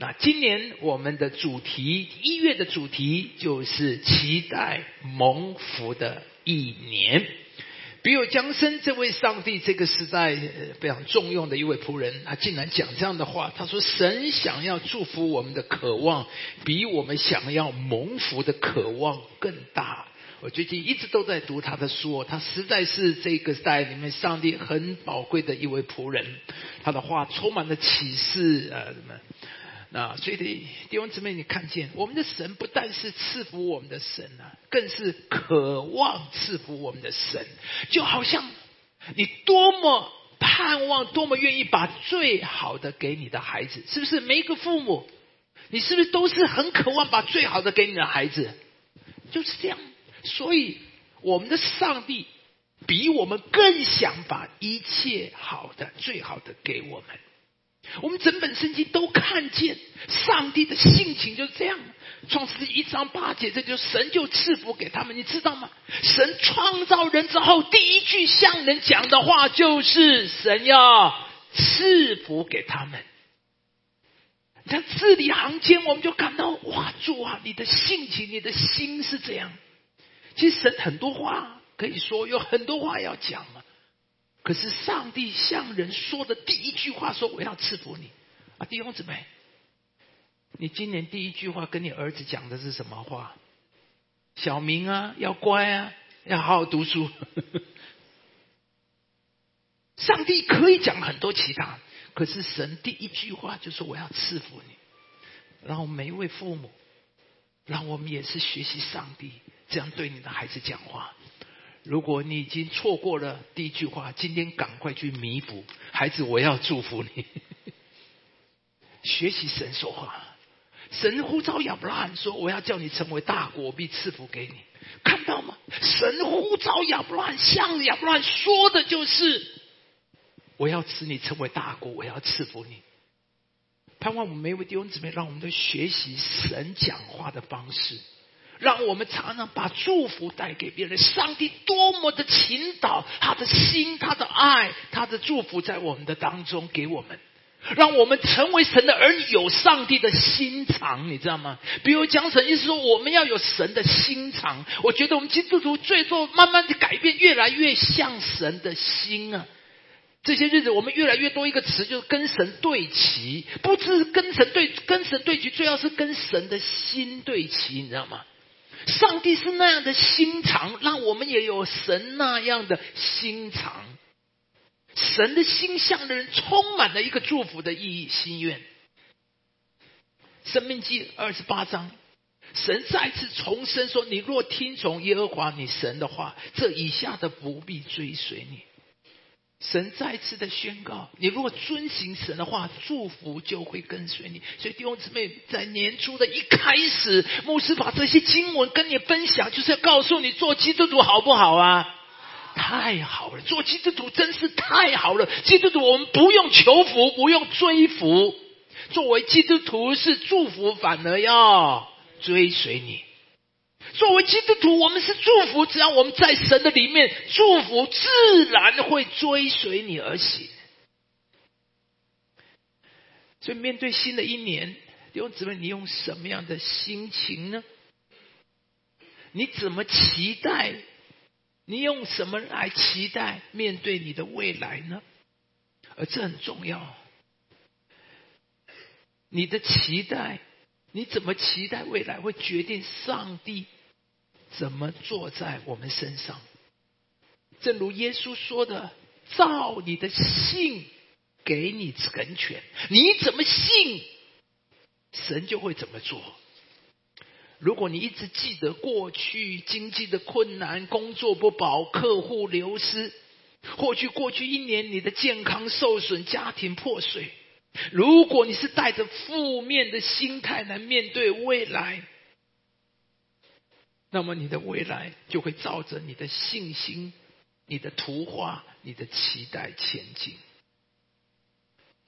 那今年我们的主题一月的主题就是期待蒙福的一年。比尔江森这位上帝这个时代非常重用的一位仆人，他竟然讲这样的话。他说：“神想要祝福我们的渴望，比我们想要蒙福的渴望更大。”我最近一直都在读他的书，他实在是这个时代里面上帝很宝贵的一位仆人。他的话充满了启示啊，什么？那所以弟兄姊妹，你看见我们的神不但是赐福我们的神啊，更是渴望赐福我们的神。就好像你多么盼望，多么愿意把最好的给你的孩子，是不是？每一个父母，你是不是都是很渴望把最好的给你的孩子？就是这样。所以我们的上帝比我们更想把一切好的、最好的给我们。我们整本圣经都看见上帝的性情就是这样。创世一章八节，这就神就赐福给他们，你知道吗？神创造人之后，第一句向人讲的话就是神要赐福给他们。在字里行间，我们就感到哇，主啊，你的性情，你的心是这样。其实神很多话可以说，有很多话要讲嘛。可是上帝向人说的第一句话说：“我要赐福你。”啊，弟兄姊妹，你今年第一句话跟你儿子讲的是什么话？小明啊，要乖啊，要好好读书。上帝可以讲很多其他，可是神第一句话就说：“我要赐福你。”然后每一位父母，让我们也是学习上帝这样对你的孩子讲话。如果你已经错过了第一句话，今天赶快去弥补，孩子，我要祝福你。学习神说话，神呼召亚伯拉罕说：“我要叫你成为大国，必赐福给你。”看到吗？神呼召亚伯拉罕，向亚伯拉罕说的就是：“我要使你成为大国，我要赐福你。”盼望我们每一位弟兄姊妹，让我们都学习神讲话的方式。让我们常常把祝福带给别人。上帝多么的倾倒他的心、他的爱、他的祝福在我们的当中给我们，让我们成为神的儿女，有上帝的心肠，你知道吗？比如讲神意思说，我们要有神的心肠。我觉得我们基督徒最后慢慢的改变，越来越像神的心啊。这些日子，我们越来越多一个词，就是跟神对齐，不是跟神对跟神对齐，最要是跟神的心对齐，你知道吗？上帝是那样的心肠，让我们也有神那样的心肠。神的心向的人充满了一个祝福的意义心愿。生命记二十八章，神再次重申说：“你若听从耶和华你神的话，这以下的不必追随你。”神再次的宣告：你如果遵行神的话，祝福就会跟随你。所以弟兄姊妹，在年初的一开始，牧师把这些经文跟你分享，就是要告诉你做基督徒好不好啊？太好了，做基督徒真是太好了。基督徒我们不用求福，不用追福，作为基督徒是祝福，反而要追随你。作为基督徒，我们是祝福。只要我们在神的里面，祝福自然会追随你而行。所以，面对新的一年，弟兄姊妹，你用什么样的心情呢？你怎么期待？你用什么来期待面对你的未来呢？而这很重要。你的期待，你怎么期待未来，会决定上帝。怎么坐在我们身上？正如耶稣说的：“照你的信，给你成全。你怎么信，神就会怎么做。如果你一直记得过去经济的困难、工作不保、客户流失，或许过去一年你的健康受损、家庭破碎，如果你是带着负面的心态来面对未来。”那么你的未来就会照着你的信心、你的图画、你的期待前进。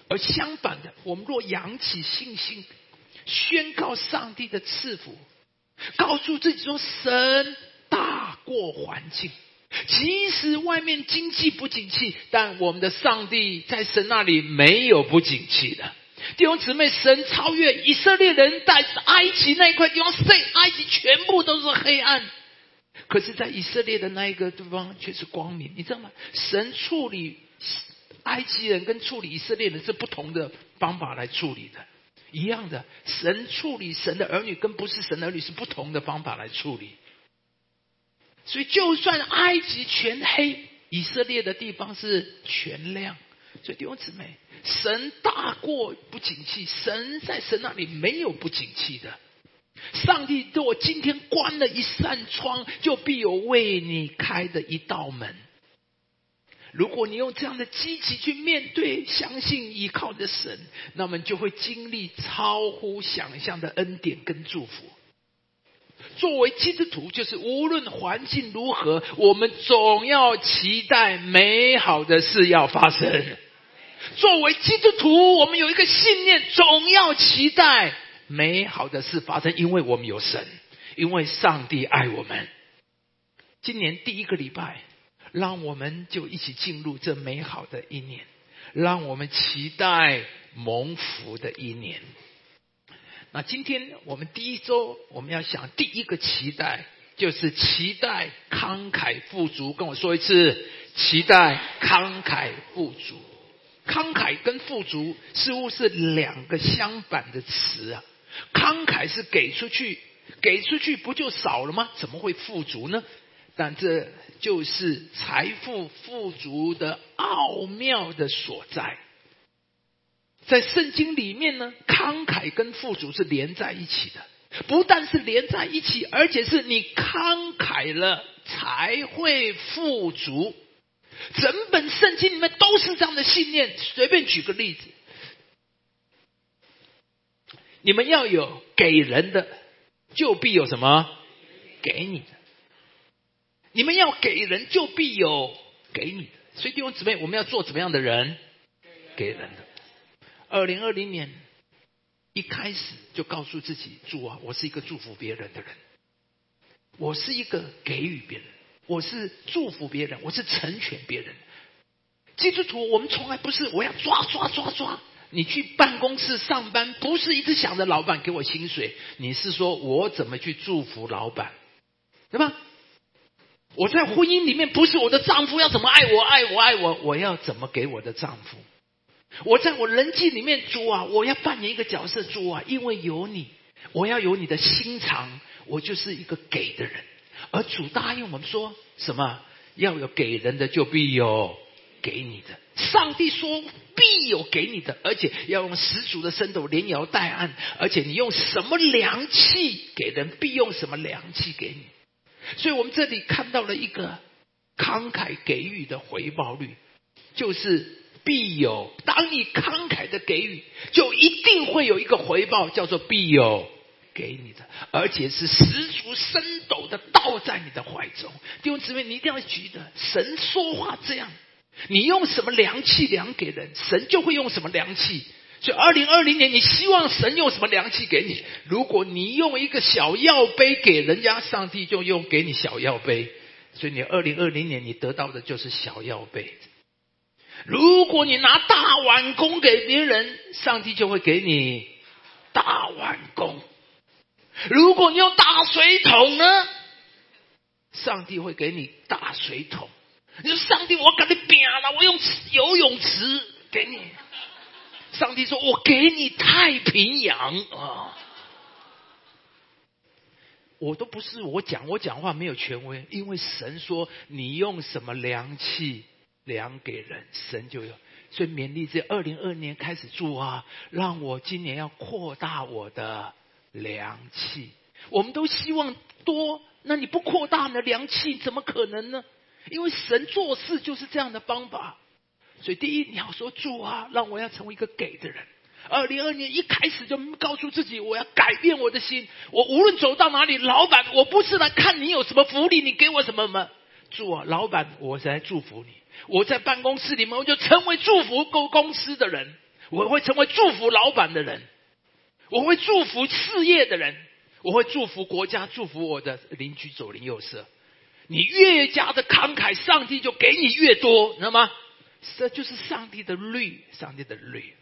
而相反的，我们若扬起信心，宣告上帝的赐福，告诉自己说：“神大过环境，即使外面经济不景气，但我们的上帝在神那里没有不景气的。”弟兄姊妹，神超越以色列人在埃及那一块地方，在埃及全部都是黑暗，可是，在以色列的那一个地方却是光明，你知道吗？神处理埃及人跟处理以色列人是不同的方法来处理的，一样的，神处理神的儿女跟不是神的儿女是不同的方法来处理。所以，就算埃及全黑，以色列的地方是全亮。所以弟兄姊妹，神大过不景气，神在神那里没有不景气的。上帝对我今天关了一扇窗，就必有为你开的一道门。如果你用这样的积极去面对、相信、依靠的神，那么就会经历超乎想象的恩典跟祝福。作为基督徒，就是无论环境如何，我们总要期待美好的事要发生。作为基督徒，我们有一个信念，总要期待美好的事发生，因为我们有神，因为上帝爱我们。今年第一个礼拜，让我们就一起进入这美好的一年，让我们期待蒙福的一年。那今天我们第一周，我们要想第一个期待，就是期待慷慨富足。跟我说一次，期待慷慨富足。慷慨跟富足似乎是两个相反的词啊。慷慨是给出去，给出去不就少了吗？怎么会富足呢？但这就是财富富足的奥妙的所在。在圣经里面呢，慷慨跟富足是连在一起的，不但是连在一起，而且是你慷慨了才会富足。整本圣经里面都是这样的信念。随便举个例子，你们要有给人的，就必有什么给你的；你们要给人，就必有给你的。所以弟兄姊妹，我们要做怎么样的人？给人的。二零二零年一开始就告诉自己：主啊，我是一个祝福别人的人，我是一个给予别人，我是祝福别人，我是成全别人。基督徒，我们从来不是我要抓抓抓抓。你去办公室上班，不是一直想着老板给我薪水，你是说我怎么去祝福老板，对吧？我在婚姻里面，不是我的丈夫要怎么爱我爱我爱我，我要怎么给我的丈夫？我在我人际里面，主啊，我要扮演一个角色，主啊，因为有你，我要有你的心肠，我就是一个给的人。而主答应我们说什么？要有给人的，就必有给你的。上帝说必有给你的，而且要用十足的深度连摇带按，而且你用什么良器给人，必用什么良器给你。所以我们这里看到了一个慷慨给予的回报率，就是。必有，当你慷慨的给予，就一定会有一个回报，叫做必有给你的，而且是十足深斗的倒在你的怀中。弟兄姊妹，你一定要记得，神说话这样，你用什么良器量给人，神就会用什么良器。所以，二零二零年，你希望神用什么良器给你？如果你用一个小药杯给人家，上帝就用给你小药杯。所以，你二零二零年你得到的就是小药杯。如果你拿大碗供给别人，上帝就会给你大碗供；如果你用大水桶呢，上帝会给你大水桶。你说上帝，我给你扁了，我用游泳池给你。上帝说：“我给你太平洋啊！”我都不是我讲，我讲话没有权威，因为神说你用什么良器。量给人，神就有。所以勉励这二零二年开始做啊，让我今年要扩大我的良气。我们都希望多，那你不扩大你的良气，怎么可能呢？因为神做事就是这样的方法。所以第一，你要说主啊，让我要成为一个给的人。二零二年一开始就告诉自己，我要改变我的心。我无论走到哪里，老板，我不是来看你有什么福利，你给我什么吗？主啊，老板，我是来祝福你。我在办公室里面，我就成为祝福公公司的人，我会成为祝福老板的人，我会祝福事业的人，我会祝福国家，祝福我的邻居左邻右舍。你越加的慷慨，上帝就给你越多，知道吗？这就是上帝的律，上帝的律。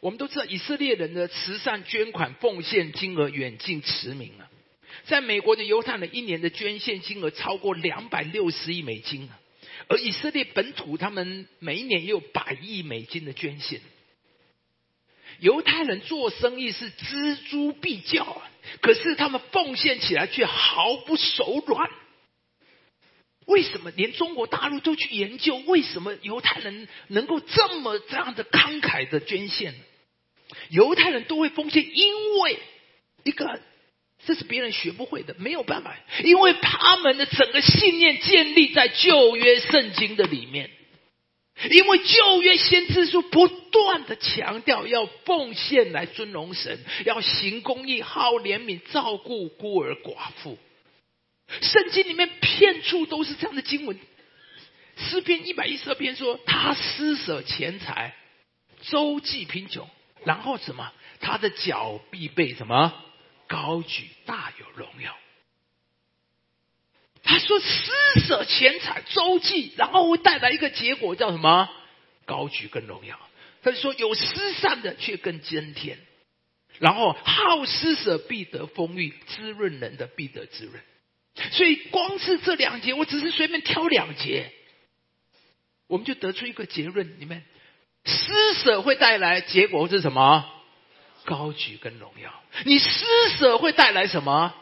我们都知道以色列人的慈善捐款奉献金额远近驰名啊，在美国的犹太人一年的捐献金额超过两百六十亿美金啊，而以色列本土他们每一年也有百亿美金的捐献。犹太人做生意是锱铢必较啊，可是他们奉献起来却毫不手软。为什么连中国大陆都去研究，为什么犹太人能够这么这样的慷慨的捐献？犹太人都会奉献，因为一个这是别人学不会的，没有办法，因为他们的整个信念建立在旧约圣经的里面，因为旧约先知书不断的强调要奉献来尊荣神，要行公义、好怜悯、照顾孤儿寡妇。圣经里面片处都是这样的经文，诗篇一百一十二篇说他施舍钱财，周济贫穷，然后什么？他的脚必被什么高举，大有荣耀。他说施舍钱财，周济，然后会带来一个结果叫什么？高举跟荣耀。他就说有施善的却更增添，然后好施舍必得丰裕，滋润人的必得滋润。所以，光是这两节，我只是随便挑两节，我们就得出一个结论：你们施舍会带来结果是什么？高举跟荣耀。你施舍会带来什么？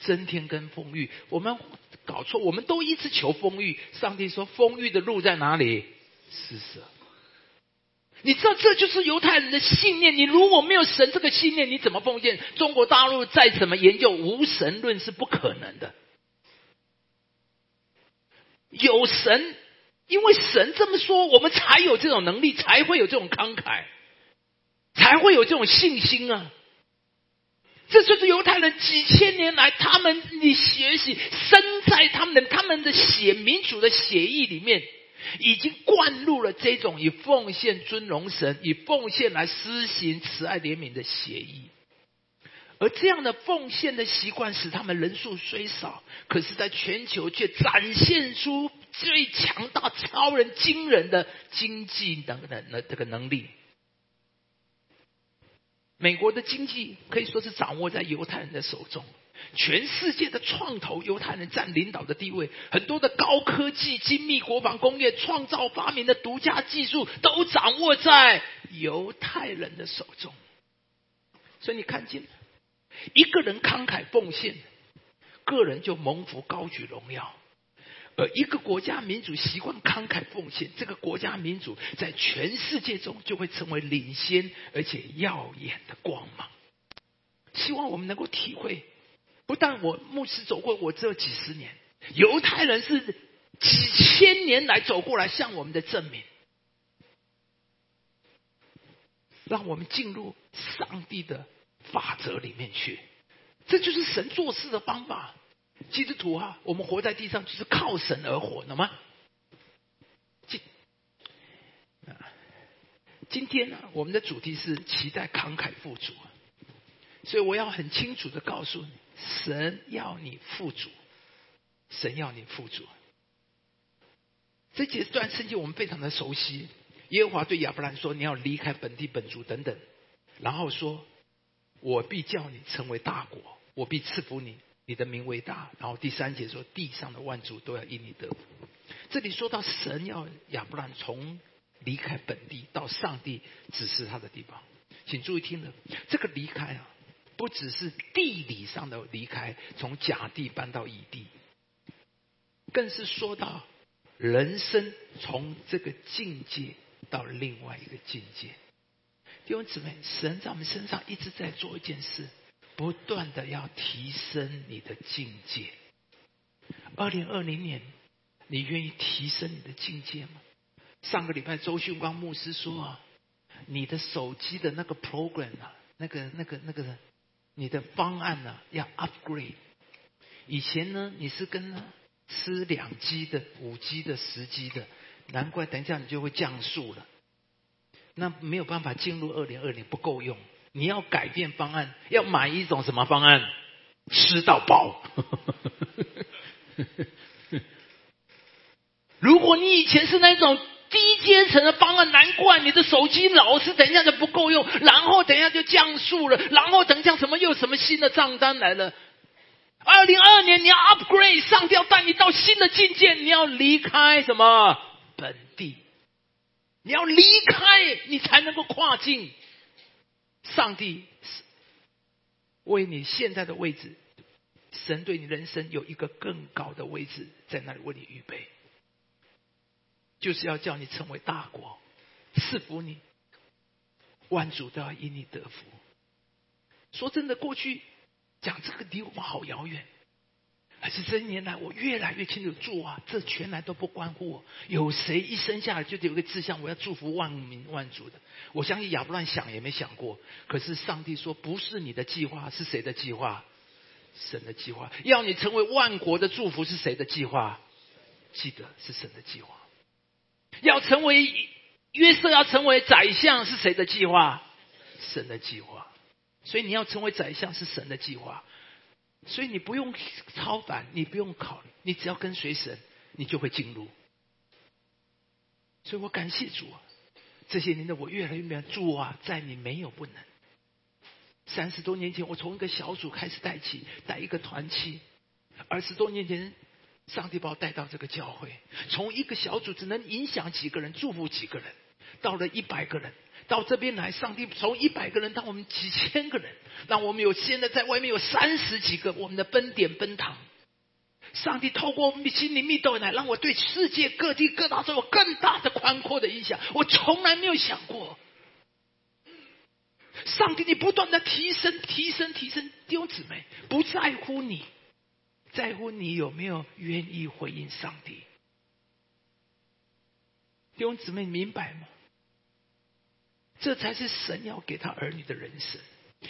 增添跟丰裕。我们搞错，我们都一直求丰裕。上帝说，丰裕的路在哪里？施舍。你知道，这就是犹太人的信念。你如果没有神这个信念，你怎么奉献？中国大陆再怎么研究无神论是不可能的。有神，因为神这么说，我们才有这种能力，才会有这种慷慨，才会有这种信心啊！这就是犹太人几千年来他们你学习，生在他们的他们的血民主的血液里面，已经灌入了这种以奉献尊荣神、以奉献来施行慈爱怜悯的血意。而这样的奉献的习惯，使他们人数虽少，可是在全球却展现出最强大、超人、惊人的经济等等的这个能力。美国的经济可以说是掌握在犹太人的手中，全世界的创投犹太人占领导的地位，很多的高科技、精密国防工业、创造发明的独家技术，都掌握在犹太人的手中。所以你看见。一个人慷慨奉献，个人就蒙福高举荣耀；而一个国家民主习惯慷慨奉献，这个国家民主在全世界中就会成为领先而且耀眼的光芒。希望我们能够体会，不但我牧师走过我这几十年，犹太人是几千年来走过来向我们的证明，让我们进入上帝的。法则里面去，这就是神做事的方法。基督徒啊，我们活在地上就是靠神而活，懂吗？今今天呢，我们的主题是期待慷慨富足，所以我要很清楚的告诉你，神要你富足，神要你富足。这几段圣经我们非常的熟悉。耶和华对亚伯兰说：“你要离开本地本族等等。”然后说。我必叫你成为大国，我必赐福你，你的名为大。然后第三节说，地上的万族都要因你得福。这里说到神要亚伯兰从离开本地到上帝指示他的地方，请注意听了，这个离开啊，不只是地理上的离开，从甲地搬到乙地，更是说到人生从这个境界到另外一个境界。弟兄姊妹，神在我们身上一直在做一件事，不断的要提升你的境界。二零二零年，你愿意提升你的境界吗？上个礼拜周训光牧师说啊，你的手机的那个 program 啊，那个、那个、那个，你的方案呢要 upgrade。以前呢，你是跟吃两 G 的、五 G 的、十 G 的，难怪等一下你就会降速了。那没有办法进入二零二零不够用，你要改变方案，要买一种什么方案？吃到饱。如果你以前是那种低阶层的方案，难怪你的手机老是等一下就不够用，然后等一下就降速了，然后等一下什么又什么新的账单来了。二零二二年你要 upgrade，上吊带你到新的境界，你要离开什么本地？你要离开，你才能够跨境。上帝是为你现在的位置，神对你人生有一个更高的位置在那里为你预备，就是要叫你成为大国，赐福你，万主都要因你得福。说真的，过去。讲这个离我们好遥远，可是这一年来，我越来越清楚，主啊，这全来都不关乎我。有谁一生下来就得有个志向，我要祝福万民万族的？我相信亚伯兰想也没想过。可是上帝说，不是你的计划，是谁的计划？神的计划。要你成为万国的祝福，是谁的计划？记得是神的计划。要成为约瑟，要成为宰相，是谁的计划？神的计划。所以你要成为宰相是神的计划，所以你不用超凡，你不用考虑，你只要跟随神，你就会进入。所以我感谢主啊！这些年的我越来越明白，主啊，在你没有不能。三十多年前，我从一个小组开始带起，带一个团契；二十多年前，上帝把我带到这个教会，从一个小组只能影响几个人、祝福几个人，到了一百个人。到这边来，上帝从一百个人到我们几千个人，让我们有现在在外面有三十几个我们的奔点奔堂。上帝透过我们心灵密道来，让我对世界各地各大洲有更大的宽阔的影响。我从来没有想过，上帝你不断的提升、提升、提升，弟兄姊妹不在乎你，在乎你有没有愿意回应上帝。弟兄姊妹明白吗？这才是神要给他儿女的人生，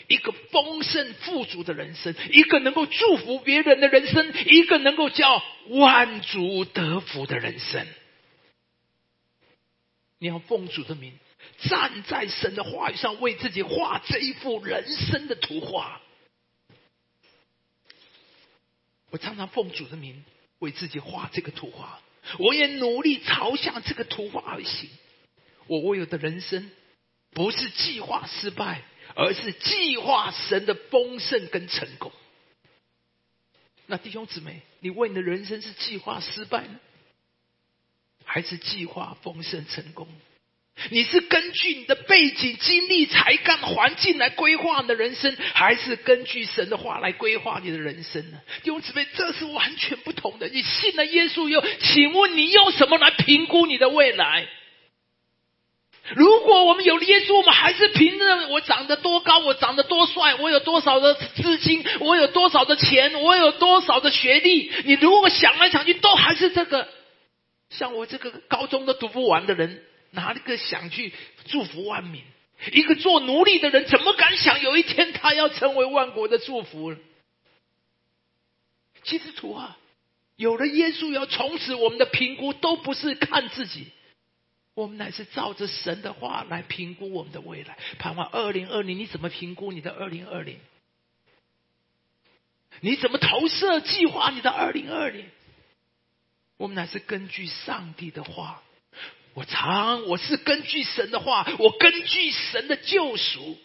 一个丰盛富足的人生，一个能够祝福别人的人生，一个能够叫万族得福的人生。你要奉主的名，站在神的话语上，为自己画这一幅人生的图画。我常常奉主的名为自己画这个图画，我也努力朝向这个图画而行。我我有的人生。不是计划失败，而是计划神的丰盛跟成功。那弟兄姊妹，你为你的人生是计划失败呢，还是计划丰盛成功？你是根据你的背景、经历、才干、环境来规划你的人生，还是根据神的话来规划你的人生呢？弟兄姊妹，这是完全不同的。你信了耶稣，又请问你用什么来评估你的未来？如果我们有耶稣，我们还是凭着我长得多高，我长得多帅，我有多少的资金，我有多少的钱，我有多少的学历。你如果想来想去，都还是这个。像我这个高中都读不完的人，哪个想去祝福万民？一个做奴隶的人，怎么敢想有一天他要成为万国的祝福？基督徒啊，有了耶稣，要从此我们的评估都不是看自己。我们乃是照着神的话来评估我们的未来。盼望二零二零，你怎么评估你的二零二零？你怎么投射计划你的二零二零？我们乃是根据上帝的话。我常我是根据神的话，我根据神的救赎。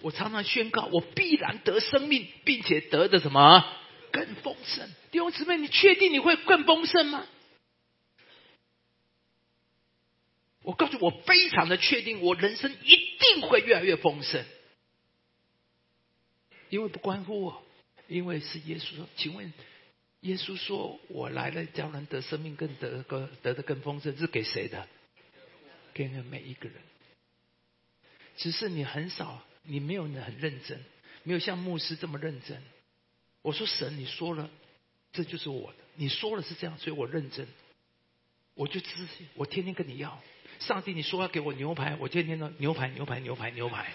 我常常宣告，我必然得生命，并且得的什么更丰盛？弟兄姊妹，你确定你会更丰盛吗？我告诉我，非常的确定，我人生一定会越来越丰盛，因为不关乎我，因为是耶稣。请问，耶稣说我来了，叫人得生命，更得个得的更丰盛，是给谁的？给每一个人。只是你很少，你没有很认真，没有像牧师这么认真。我说神，你说了，这就是我的，你说了是这样，所以我认真，我就知，我天天跟你要。上帝，你说要给我牛排，我天天都牛排、牛排、牛排、牛排。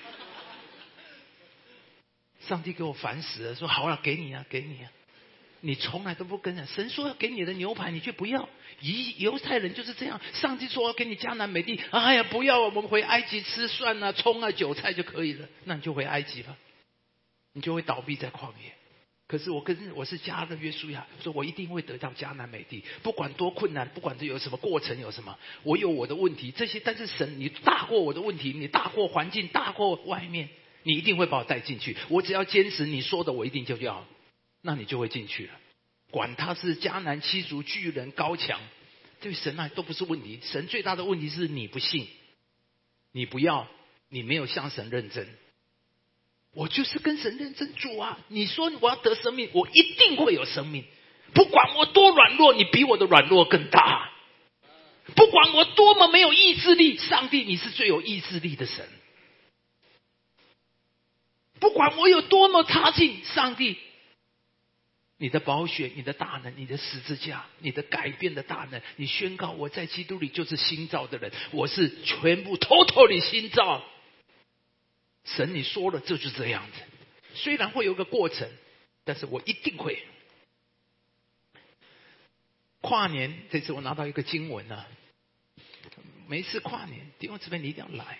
上帝给我烦死了，说好了，给你啊，给你啊。你从来都不跟啊，神说要给你的牛排，你却不要。犹犹太人就是这样，上帝说要给你迦南美地，哎呀，不要，我们回埃及吃蒜啊、葱啊、韭菜就可以了。那你就回埃及吧，你就会倒闭在旷野。可是我跟我是加勒约书亚，说我一定会得到迦南美地，不管多困难，不管这有什么过程，有什么，我有我的问题，这些，但是神，你大过我的问题，你大过环境，大过外面，你一定会把我带进去。我只要坚持你说的，我一定就要，那你就会进去了。管他是迦南七族巨人高墙，对神那都不是问题。神最大的问题是你不信，你不要，你没有向神认真。我就是跟神认真主啊！你说我要得生命，我一定会有生命。不管我多软弱，你比我的软弱更大。不管我多么没有意志力，上帝你是最有意志力的神。不管我有多么差劲，上帝。你的宝血，你的大能，你的十字架，你的改变的大能，你宣告我在基督里就是新造的人，我是全部 totally 新造。神，你说了，就是这样子。虽然会有个过程，但是我一定会。跨年这次我拿到一个经文呢，每次跨年弟兄姊妹你一定要来，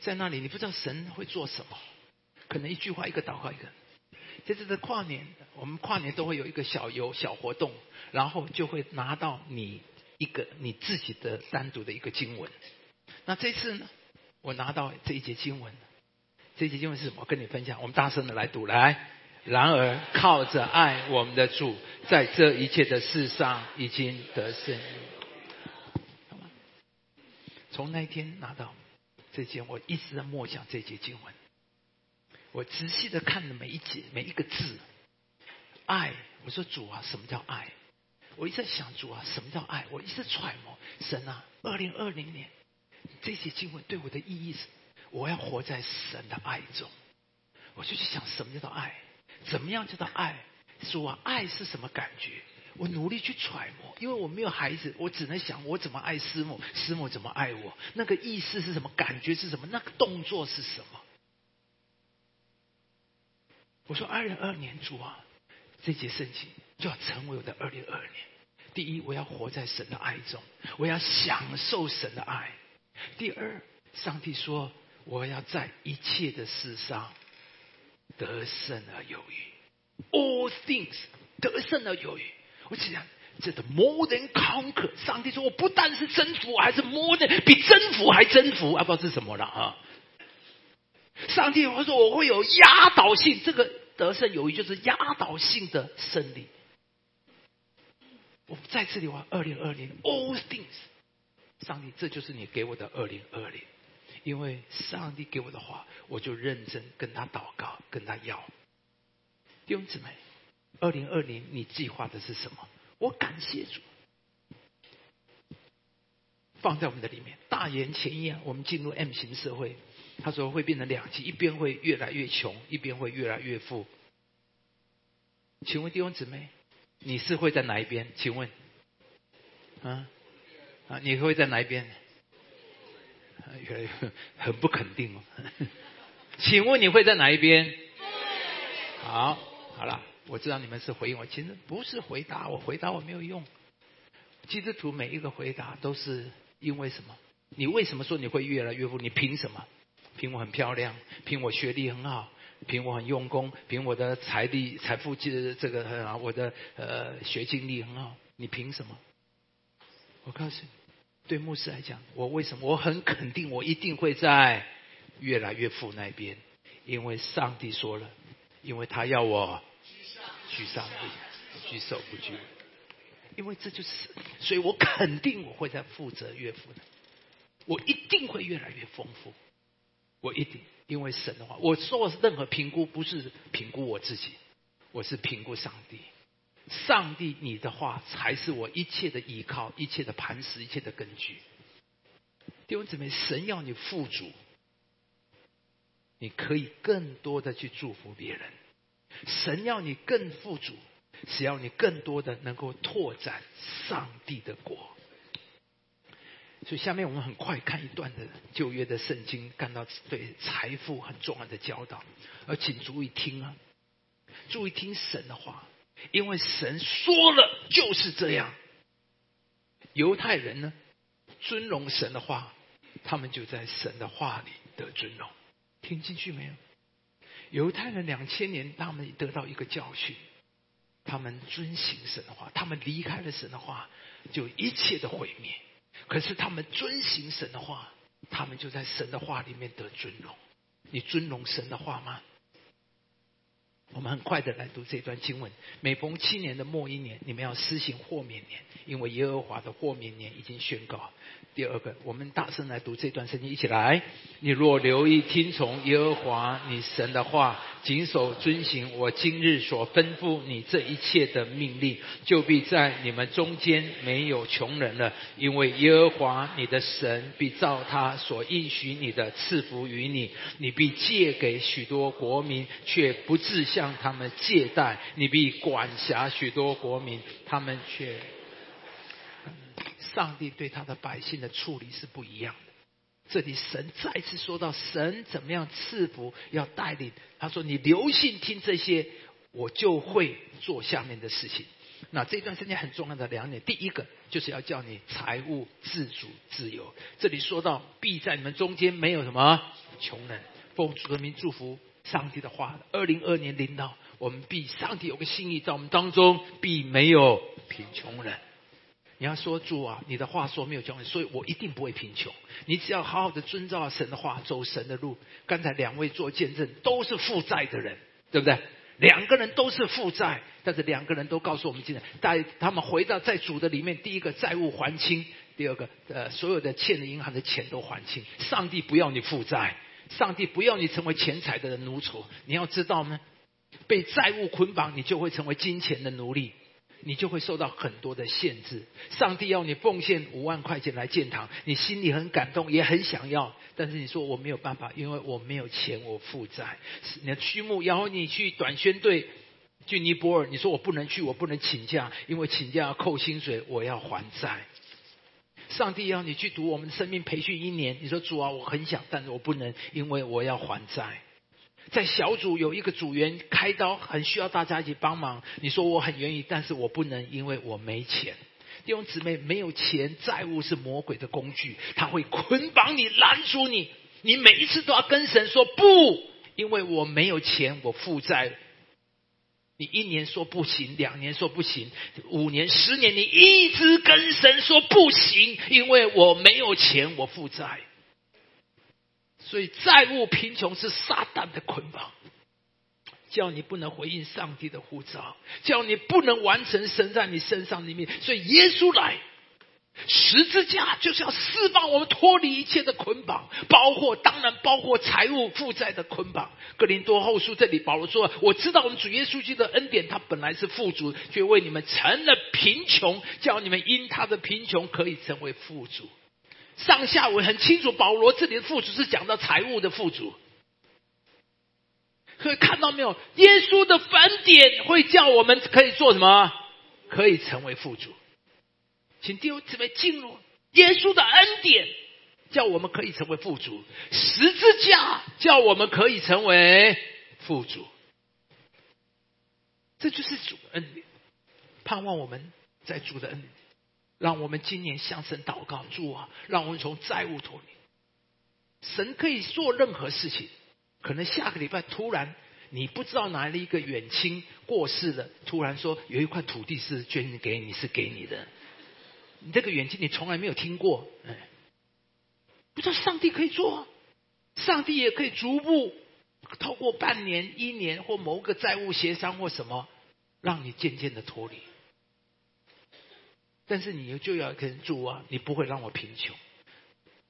在那里你不知道神会做什么，可能一句话一个祷告一个。这次的跨年，我们跨年都会有一个小游小活动，然后就会拿到你一个你自己的单独的一个经文。那这次呢，我拿到这一节经文，这一节经文是什么？跟你分享，我们大声的来读来。然而靠着爱我们的主，在这一切的事上已经得胜。从那一天拿到这节，我一直在默想这节经文。我仔细的看了每一节每一个字，爱。我说主啊，什么叫爱？我一直在想主啊，什么叫爱？我一直揣摩神啊。二零二零年这些经文对我的意义是，我要活在神的爱中。我就去想什么叫做爱？怎么样叫做爱？说啊，爱是什么感觉？我努力去揣摩，因为我没有孩子，我只能想我怎么爱师母，师母怎么爱我？那个意思是什么？感觉是什么？那个动作是什么？我说二零二年主啊，这节圣经就要成为我的二零二年。第一，我要活在神的爱中，我要享受神的爱。第二，上帝说我要在一切的事上得胜而有余。All things 得胜而有余。我只想这的 more than conquer。上帝说我不但是征服，还是 more than 比征服还征服，啊，不知道是什么了啊。上帝会说：“我会有压倒性，这个得胜有余就是压倒性的胜利。”我在这里话，二零二零 all things，上帝，这就是你给我的二零二零，因为上帝给我的话，我就认真跟他祷告，跟他要。弟兄姊妹，二零二零你计划的是什么？我感谢主，放在我们的里面。大言前言，我们进入 M 型社会。他说会变成两极，一边会越来越穷，一边会越来越富。请问弟兄姊妹，你是会在哪一边？请问，啊啊，你会在哪一边？越来越很不肯定哦。请问你会在哪一边？好，好了，我知道你们是回应我，其实不是回答我，回答我没有用。基督徒每一个回答都是因为什么？你为什么说你会越来越富？你凭什么？凭我很漂亮，凭我学历很好，凭我很用功，凭我的财力、财富这这个很好我的呃学经历很好，你凭什么？我告诉你，对牧师来讲，我为什么我很肯定，我一定会在越来越富那边，因为上帝说了，因为他要我居上帝居首不居，因为这就是，所以我肯定我会在负责越富的，我一定会越来越丰富。我一定，因为神的话，我做任何评估不是评估我自己，我是评估上帝。上帝，你的话才是我一切的依靠，一切的磐石，一切的根据。弟兄姊妹，神要你富足，你可以更多的去祝福别人；神要你更富足，只要你更多的能够拓展上帝的国。所以下面我们很快看一段的旧约的圣经，看到对财富很重要的教导，而请注意听啊，注意听神的话，因为神说了就是这样。犹太人呢，尊荣神的话，他们就在神的话里得尊荣，听进去没有？犹太人两千年，他们得到一个教训，他们遵行神的话，他们离开了神的话，就一切的毁灭。可是他们遵行神的话，他们就在神的话里面得尊荣。你尊荣神的话吗？我们很快的来读这段经文。每逢七年的末一年，你们要施行豁免年，因为耶和华的豁免年已经宣告。第二个，我们大声来读这段圣经，一起来。你若留意听从耶和华你神的话，谨守遵行我今日所吩咐你这一切的命令，就必在你们中间没有穷人了。因为耶和华你的神必照他所应许你的赐福于你，你必借给许多国民，却不自向他们借贷；你必管辖许多国民，他们却。上帝对他的百姓的处理是不一样的。这里神再次说到神怎么样赐福，要带领。他说：“你留心听这些，我就会做下面的事情。”那这段时间很重要的两点，第一个就是要叫你财务自主自由。这里说到必在你们中间没有什么穷人，奉主的名祝福上帝的话。二零二年领导我们必上帝有个心意在我们当中，必没有贫穷人。你要说主啊，你的话说没有教你，所以我一定不会贫穷。你只要好好的遵照神的话，走神的路。刚才两位做见证都是负债的人，对不对？两个人都是负债，但是两个人都告诉我们，今天在他们回到在主的里面，第一个债务还清，第二个呃所有的欠的银行的钱都还清。上帝不要你负债，上帝不要你成为钱财的奴仆。你要知道呢，被债务捆绑，你就会成为金钱的奴隶。你就会受到很多的限制。上帝要你奉献五万块钱来建堂，你心里很感动，也很想要，但是你说我没有办法，因为我没有钱，我负债。你的区目，然后你去短宣队，去尼泊尔，你说我不能去，我不能请假，因为请假要扣薪水，我要还债。上帝要你去读我们生命培训一年，你说主啊，我很想，但是我不能，因为我要还债。在小组有一个组员开刀，很需要大家一起帮忙。你说我很愿意，但是我不能，因为我没钱。弟兄姊妹，没有钱，债务是魔鬼的工具，他会捆绑你，拦住你。你每一次都要跟神说不，因为我没有钱，我负债。你一年说不行，两年说不行，五年、十年，你一直跟神说不行，因为我没有钱，我负债。所以债务贫穷是撒旦的捆绑，叫你不能回应上帝的呼召，叫你不能完成神在你身上里面。所以耶稣来，十字架就是要释放我们脱离一切的捆绑，包括当然包括财务负债的捆绑。格林多后书这里保罗说：“我知道我们主耶稣基督的恩典，他本来是富足，却为你们成了贫穷，叫你们因他的贫穷可以成为富足。”上下文很清楚，保罗这里的富足是讲到财务的富足。可以看到没有？耶稣的返点会叫我们可以做什么？可以成为富足。请弟兄姊妹进入耶稣的恩典，叫我们可以成为富足。十字架叫我们可以成为富足。这就是主恩典，盼望我们在主的恩典。让我们今年向神祷告，主啊，让我们从债务脱离。神可以做任何事情，可能下个礼拜突然你不知道哪里一个远亲过世了，突然说有一块土地是捐给你，是给你的。你这个远亲你从来没有听过，哎，不知道上帝可以做，上帝也可以逐步透过半年、一年或某个债务协商或什么，让你渐渐的脱离。但是你就要跟主啊，你不会让我贫穷，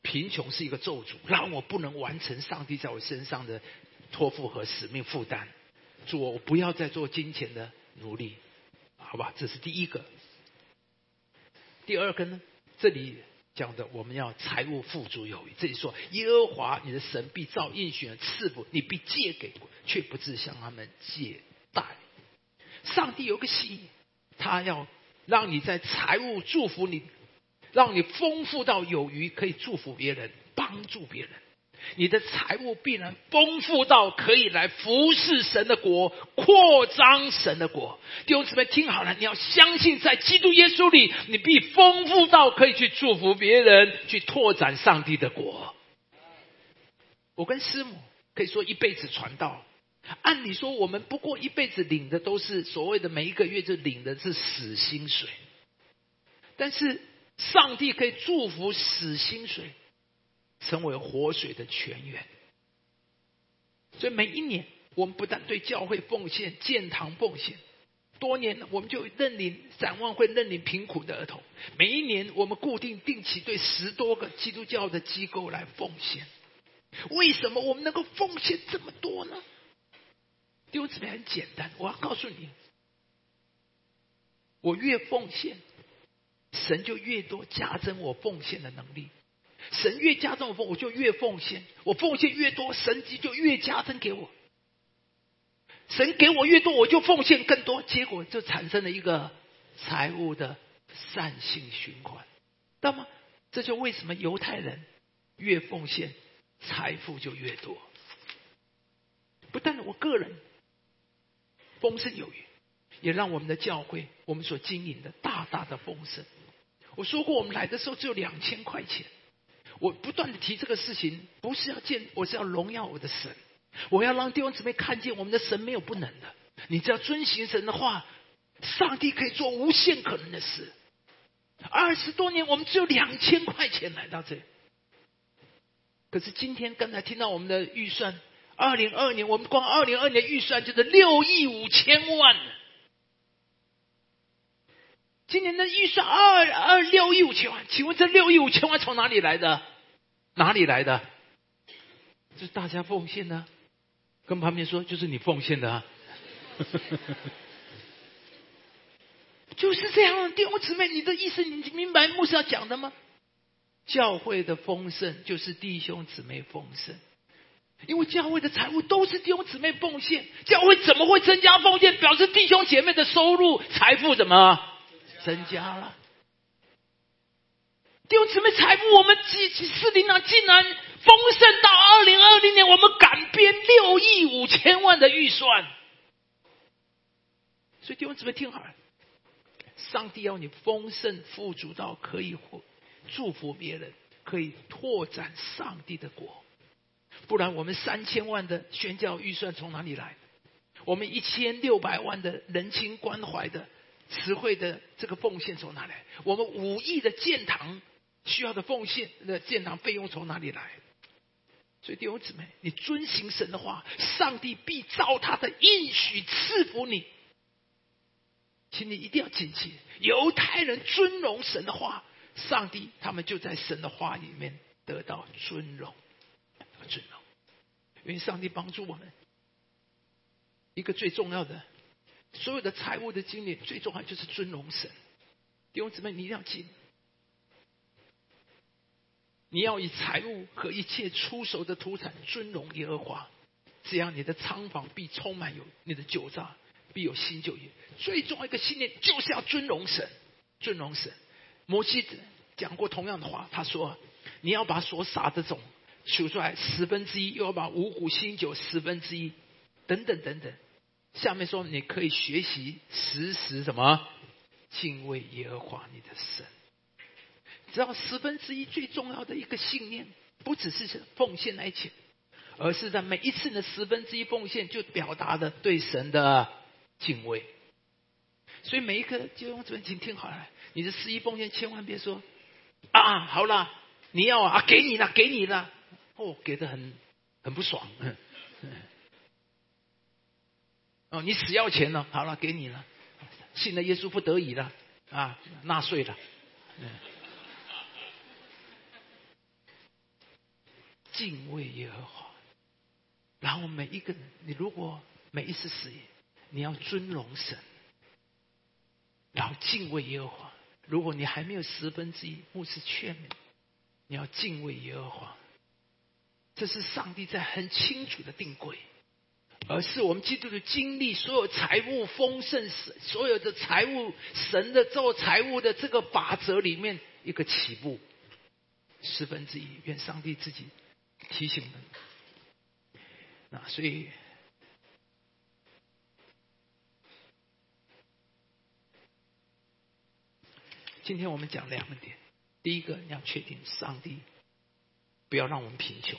贫穷是一个咒诅，让我不能完成上帝在我身上的托付和使命负担。主，我不要再做金钱的奴隶，好吧？这是第一个。第二个呢？这里讲的我们要财务富足有余。这里说耶和华你的神必照应许赐福，你必借给，却不自向他们借贷。上帝有个心，他要。让你在财务祝福你，让你丰富到有余，可以祝福别人，帮助别人。你的财务必然丰富到可以来服侍神的国，扩张神的国。弟兄姊妹，听好了，你要相信，在基督耶稣里，你必丰富到可以去祝福别人，去拓展上帝的国。我跟师母可以说一辈子传道，按理说，我们不过一辈子领的都是所谓的每一个月就领的是死薪水，但是上帝可以祝福死薪水成为活水的泉源。所以每一年，我们不但对教会奉献、建堂奉献，多年我们就认领展望会认领贫苦的儿童。每一年，我们固定定期对十多个基督教的机构来奉献。为什么我们能够奉献这么多呢？弟兄姊妹，很简单，我要告诉你，我越奉献，神就越多加增我奉献的能力。神越加增我奉，我就越奉献。我奉献越多，神级就越加增给我。神给我越多，我就奉献更多，结果就产生了一个财务的善性循环，知道吗？这就为什么犹太人越奉献，财富就越多。不但我个人丰盛有余，也让我们的教会，我们所经营的大大的丰盛。我说过，我们来的时候只有两千块钱。我不断的提这个事情，不是要见，我是要荣耀我的神。我要让弟兄姊妹看见，我们的神没有不能的。你只要遵行神的话，上帝可以做无限可能的事。二十多年，我们只有两千块钱来到这，可是今天刚才听到我们的预算，二零二年我们光二零二年预算就是六亿五千万。今年的预算二二六亿五千万，请问这六亿五千万从哪里来的？哪里来的？是大家奉献的，跟旁边说就是你奉献的啊，就是这样。弟兄姊妹，你的意思你明白牧师要讲的吗？教会的丰盛就是弟兄姊妹丰盛，因为教会的财务都是弟兄姊妹奉献，教会怎么会增加奉献？表示弟兄姐妹的收入财富怎么？增加了，弟兄姊妹，财富我们几几四零啊，竟然丰盛到二零二零年，我们改编六亿五千万的预算。所以弟兄姊妹听好了，上帝要你丰盛富足到可以祝福别人，可以拓展上帝的国，不然我们三千万的宣教预算从哪里来？我们一千六百万的人情关怀的。词汇的这个奉献从哪来？我们五亿的建堂需要的奉献的建堂费用从哪里来？所以弟兄姊妹，你遵行神的话，上帝必照他的应许赐福你。请你一定要谨记，犹太人尊荣神的话，上帝他们就在神的话里面得到尊荣，尊荣。因为上帝帮助我们，一个最重要的。所有的财务的经历，最重要就是尊荣神。弟兄姊妹，你一定要记，你要以财物和一切出手的土产尊荣耶和华，这样你的仓房必充满有你的酒榨，必有新酒业。最重要一个信念就是要尊荣神，尊荣神。摩西讲过同样的话，他说：“你要把所撒的种数出来十分之一，又要把五谷新酒十分之一，等等等等。”下面说，你可以学习时时什么敬畏耶和华你的神。知道十分之一最重要的一个信念，不只是奉献来钱，而是在每一次的十分之一奉献，就表达的对神的敬畏。所以每一个就用这边，请听好了，你的十一奉献千万别说啊，好了，你要啊，给你了，给你了，哦，给的很很不爽。哦，你死要钱了，好了，给你了。信了耶稣不得已了啊，纳税了。敬畏耶和华，然后每一个人，你如果每一次死，你要尊荣神，然后敬畏耶和华。如果你还没有十分之一，牧师劝你，你要敬畏耶和华。这是上帝在很清楚的定规。而是我们基督的经历，所有财务丰盛，所有的财务神的做财务的这个法则里面一个起步，十分之一，愿上帝自己提醒们。那所以，今天我们讲两个点：第一个，你要确定上帝不要让我们贫穷；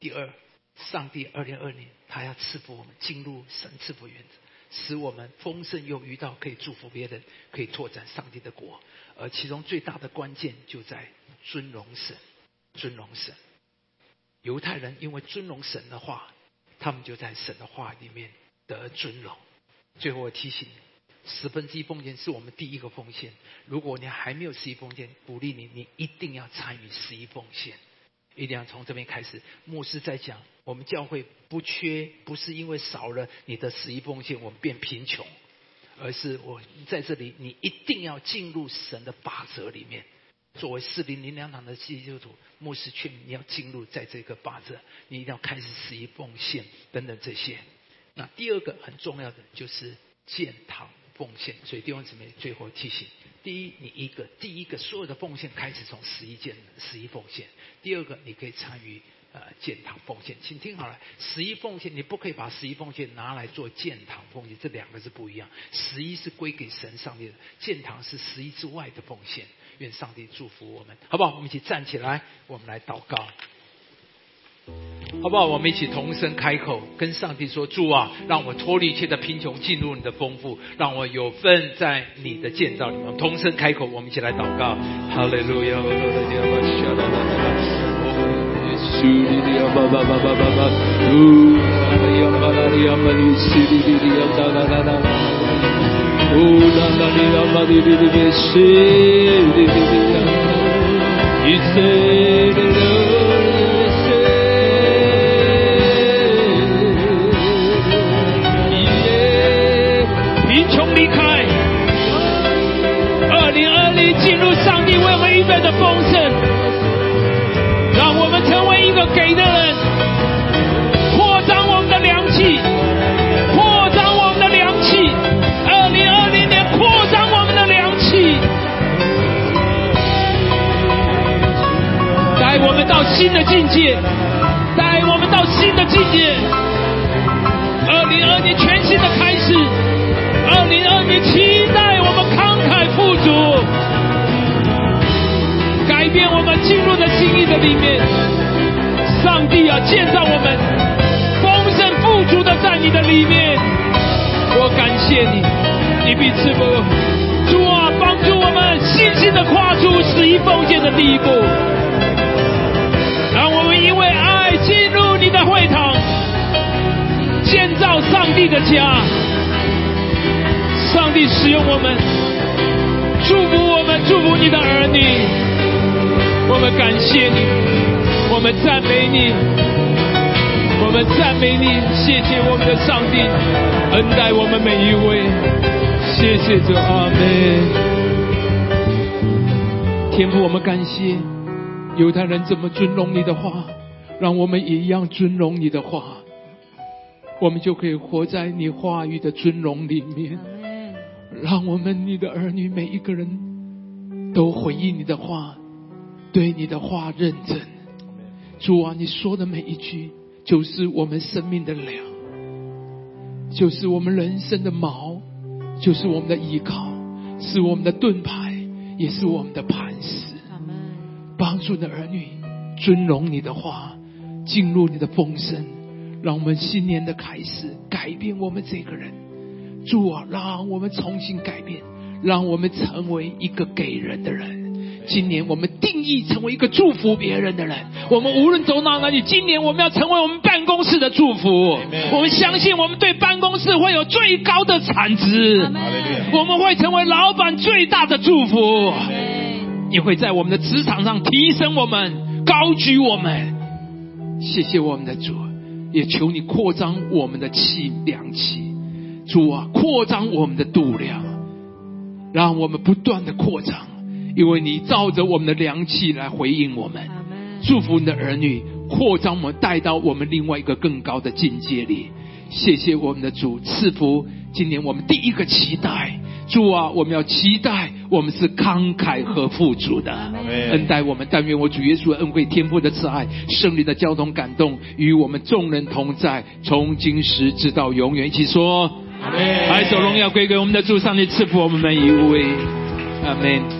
第二，上帝二零二零，他要赐福我们进入神赐福原则，使我们丰盛又遇到可以祝福别人，可以拓展上帝的国。而其中最大的关键就在尊荣神，尊荣神。犹太人因为尊荣神的话，他们就在神的话里面得尊荣。最后我提醒你，十分之一奉献是我们第一个奉献。如果你还没有十一奉献，鼓励你，你一定要参与十一奉献。一定要从这边开始。牧师在讲，我们教会不缺，不是因为少了你的十一奉献，我们变贫穷，而是我在这里，你一定要进入神的法则里面。作为四零零两堂的基督徒，牧师劝你要进入在这个法则，你一定要开始十一奉献等等这些。那第二个很重要的就是建堂奉献。所以弟兄姊妹，最后提醒：第一，你一个第一个所有的奉献开始从十一件十一奉献；第二个，你可以参与呃建堂奉献。请听好了，十一奉献你不可以把十一奉献拿来做建堂奉献，这两个是不一样。十一是归给神上帝的，建堂是十一之外的奉献。愿上帝祝福我们，好不好？我们一起站起来，我们来祷告，好不好？我们一起同声开口，跟上帝说：“主啊，让我脱离一切的贫穷，进入你的丰富，让我有份在你的建造里面。”同声开口，我们一起来祷告。哈利路亚丰盛让我们成为一个给的人扩张我们的良气扩张我们的良气二零二零年扩张我们的良气。带我们到新的境界带我们到新的境界。们进入的心意的里面。上帝啊，建造我们丰盛富足的在你的里面。我感谢你，你必赐福。主啊，帮助我们信心的跨出十一奉献的第一步。让我们因为爱进入你的会堂，建造上帝的家。上帝使用我们，祝福我们，祝福你的儿女。我们感谢你，我们赞美你，我们赞美你。谢谢我们的上帝恩待我们每一位。谢谢主阿门。天父，我们感谢。犹太人怎么尊荣你的话，让我们也一样尊荣你的话，我们就可以活在你话语的尊荣里面。让我们你的儿女每一个人都回应你的话，对你的话认真。主啊，你说的每一句就是我们生命的粮，就是我们人生的锚，就是我们的依靠，是我们的盾牌，也是我们的磐石。帮助你的儿女尊荣你的话，进入你的丰盛，让我们新年的开始改变我们这个人。主啊，让我们重新改变，让我们成为一个给人的人。今年我们定义成为一个祝福别人的人。我们无论走到哪里，今年我们要成为我们办公室的祝福。我们相信我们对办公室会有最高的产值。我们会成为老板最大的祝福。你会在我们的职场上提升我们，高举我们。谢谢我们的主，也求你扩张我们的气量气，主啊，扩张我们的度量，让我们不断的扩张，因为你照着我们的良气来回应我们。祝福你的儿女，扩张我们，带到我们另外一个更高的境界里。谢谢我们的主赐福，今年我们第一个期待。主啊，我们要期待，我们是慷慨和富足的，恩待我们。但愿我主耶稣的恩惠、天父的慈爱、圣灵的交通感动，与我们众人同在，从今时直到永远。一起说，阿门。把荣耀归给我们的主上帝，赐福我们每一位，阿门。